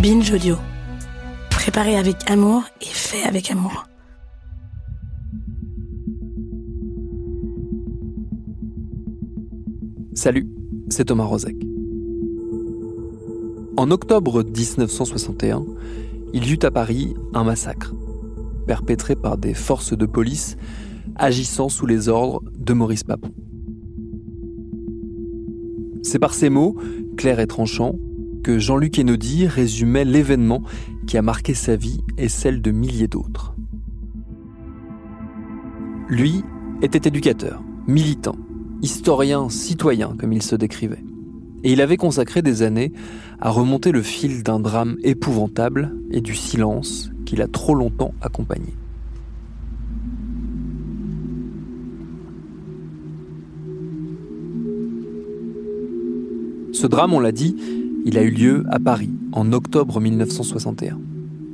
Binge Audio. Préparé avec amour et fait avec amour. Salut, c'est Thomas Rozek. En octobre 1961, il y eut à Paris un massacre, perpétré par des forces de police agissant sous les ordres de Maurice Papon. C'est par ces mots, clairs et tranchants, Jean-Luc Kennedy résumait l'événement qui a marqué sa vie et celle de milliers d'autres. Lui était éducateur, militant, historien, citoyen, comme il se décrivait. Et il avait consacré des années à remonter le fil d'un drame épouvantable et du silence qui l'a trop longtemps accompagné. Ce drame, on l'a dit, il a eu lieu à Paris en octobre 1961.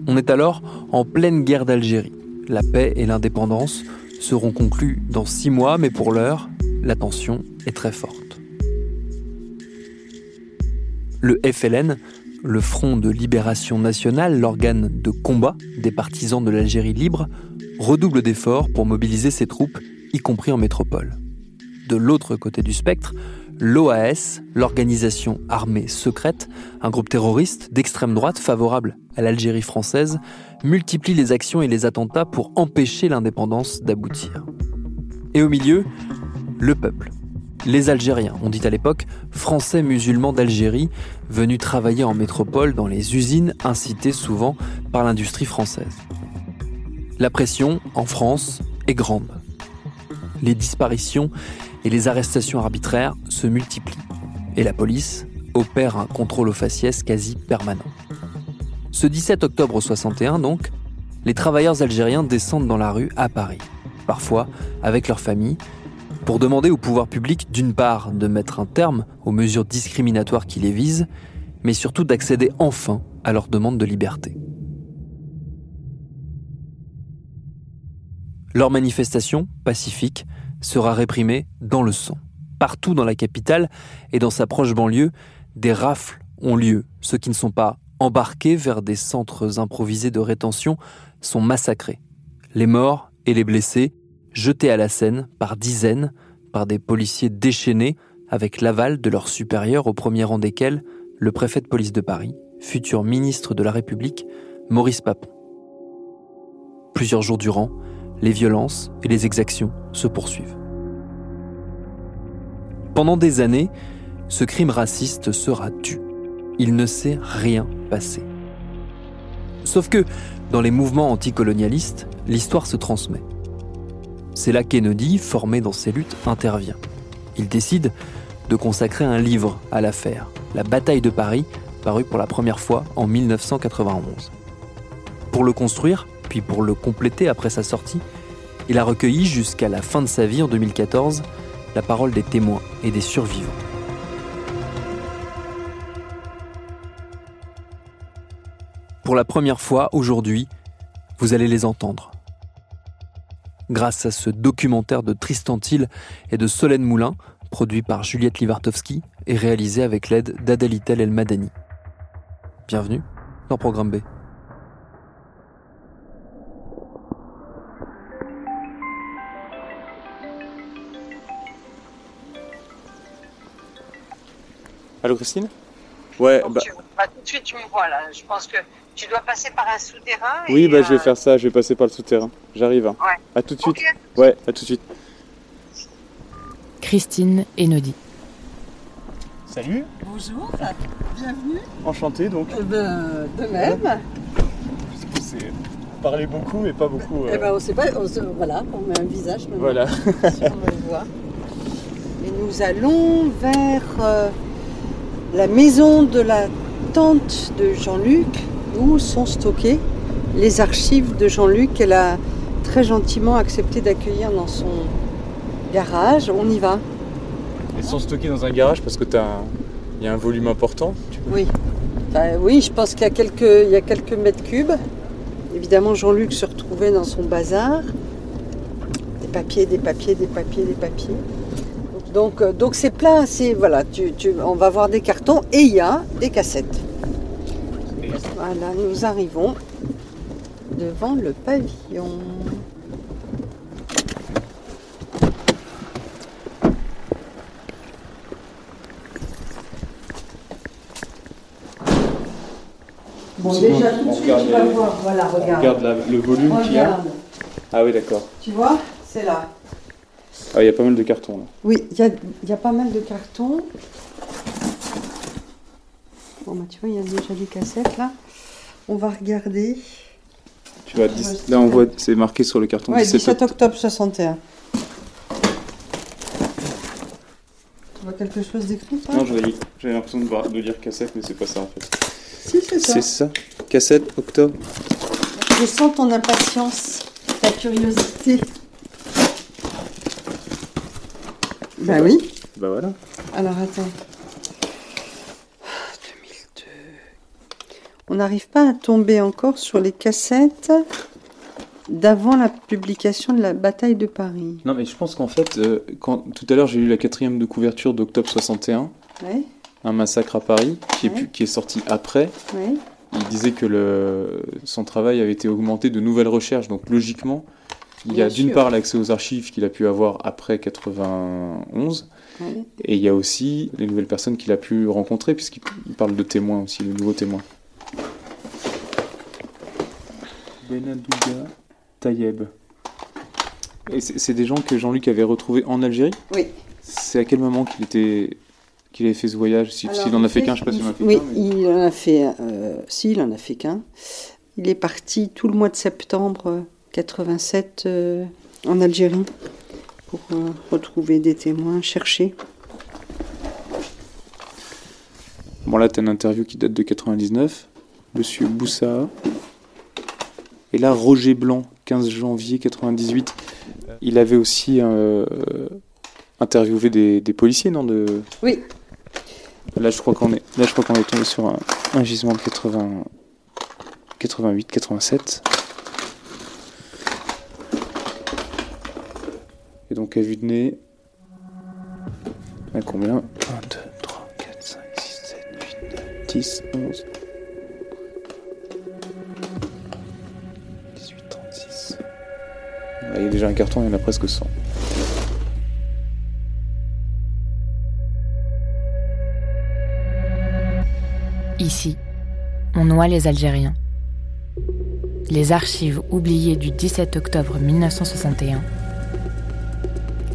On est alors en pleine guerre d'Algérie. La paix et l'indépendance seront conclues dans six mois, mais pour l'heure, la tension est très forte. Le FLN, le Front de Libération Nationale, l'organe de combat des partisans de l'Algérie libre, redouble d'efforts pour mobiliser ses troupes, y compris en métropole. De l'autre côté du spectre, l'OAS, l'organisation armée secrète, un groupe terroriste d'extrême droite favorable à l'Algérie française, multiplie les actions et les attentats pour empêcher l'indépendance d'aboutir. Et au milieu, le peuple. Les Algériens, on dit à l'époque Français musulmans d'Algérie, venus travailler en métropole dans les usines incitées souvent par l'industrie française. La pression, en France, est grande. Les disparitions et les arrestations arbitraires se multiplient. Et la police opère un contrôle aux faciès quasi permanent. Ce 17 octobre 61, donc, les travailleurs algériens descendent dans la rue à Paris, parfois avec leur famille, pour demander au pouvoir public d'une part de mettre un terme aux mesures discriminatoires qui les visent, mais surtout d'accéder enfin à leur demande de liberté. Leur manifestation, pacifique, sera réprimée dans le sang. Partout dans la capitale et dans sa proche banlieue, des rafles ont lieu. Ceux qui ne sont pas embarqués vers des centres improvisés de rétention sont massacrés. Les morts et les blessés jetés à la Seine par dizaines par des policiers déchaînés avec l'aval de leurs supérieurs au premier rang desquels le préfet de police de Paris, futur ministre de la République, Maurice Papon. Plusieurs jours durant, les violences et les exactions se poursuivent. Pendant des années, ce crime raciste sera tu. Il ne s'est rien passé. Sauf que, dans les mouvements anticolonialistes, l'histoire se transmet. C'est là Kennedy, formé dans ces luttes, intervient. Il décide de consacrer un livre à l'affaire, La bataille de Paris, paru pour la première fois en 1991. Pour le construire, puis pour le compléter après sa sortie, il a recueilli jusqu'à la fin de sa vie en 2014 la parole des témoins et des survivants. Pour la première fois aujourd'hui, vous allez les entendre grâce à ce documentaire de Tristan Thiel et de Solène Moulin, produit par Juliette Livartowski et réalisé avec l'aide d'Adalitel El Madani. Bienvenue dans Programme B. Allô Christine? Ouais, bah... tout de suite tu me vois là. Je pense que tu dois passer par un souterrain. Oui, bah, je vais euh, faire ça, je vais passer par le souterrain. J'arrive. Hein. Ouais. À tout de suite. Ouais, à tout de suite. Christine et Nodi. Salut. Bonjour, bienvenue. Enchanté donc. Eh ben, de même. C'est parler beaucoup mais pas beaucoup. Eh ben, on sait pas, voilà, on met un visage maintenant. Voilà. si on le voit. Et nous allons vers euh, la maison de la tante de Jean-Luc, où sont stockées les archives de Jean-Luc qu'elle a très gentiment accepté d'accueillir dans son garage. On y va. Elles sont stockées dans un garage parce que il y a un volume important. Tu Oui. Enfin, oui, je pense qu'il y a quelques, il y a quelques mètres cubes. Évidemment, Jean-Luc se retrouvait dans son bazar. Des papiers, des papiers, des papiers, des papiers. Donc, euh, donc c'est plein. C'est voilà. Tu, tu- on va voir des cartons et il y a des cassettes. Voilà, nous arrivons devant le pavillon. Bon, déjà tout de suite, tu vas voir. Voilà, On regarde. regarde la- le volume qu'il y a. Ah oui, d'accord. Tu vois, c'est là. Ah, il y a pas mal de cartons là. Oui, il y y a pas mal de cartons. Bon, bah, tu vois, il y a déjà des cassettes là. On va regarder. Tu dix- là on voit, c'est marqué sur le carton Ouais, 17 17 octobre 61. Tu vois quelque chose d'écrit Non, j'avais j'avais l'impression de, de lire cassette, mais c'est pas ça en fait. Si, c'est ça. C'est ça Cassette, octobre Je sens ton impatience, ta curiosité. Bah oui. Bah voilà. Alors attends. Ah, 2002. On n'arrive pas à tomber encore sur les cassettes d'avant la publication de la bataille de Paris. Non, mais je pense qu'en fait, euh, quand, tout à l'heure j'ai lu la quatrième de couverture d'octobre 61, Ouais, Un massacre à Paris, qui est, Ouais. pu- qui est sorti après. ouais. Il disait que le, son travail avait été augmenté de nouvelles recherches, donc logiquement, il y a d'une part l'accès aux archives qu'il a pu avoir après 91, ouais. et il y a aussi les nouvelles personnes qu'il a pu rencontrer, puisqu'il il parle de témoins aussi, de nouveaux témoins. Benadouga Tayeb. Et c'est des gens que Jean-Luc avait retrouvés en Algérie? Oui. C'est à quel moment qu'il était qu'il avait fait ce voyage? Si- S'il en a fait qu'un, je sais pas s'il en a fait Oui, qu'un. mais- il en a fait. Euh, si, il en a fait qu'un. Il est parti tout le mois de septembre euh, 87 euh, en Algérie pour euh, retrouver des témoins, chercher. Bon, là, t'as une interview qui date de 99. Monsieur Boussa. Et là, Roger Blanc, 15 janvier 98. Il avait aussi euh, interviewé des, des policiers, non de... Oui. Là, je crois qu'on est, là, je crois qu'on est tombé sur un, un gisement de 80, 88, 87. Et donc, à vue de nez, à combien? 1, 2, 3, 4, 5, 6, 7, 8, 9, 10, 11. 18, 36. Ouais, Il y a déjà un carton, il y en a presque 100. Ici, on noie les Algériens. Les archives oubliées du 17 octobre 1961.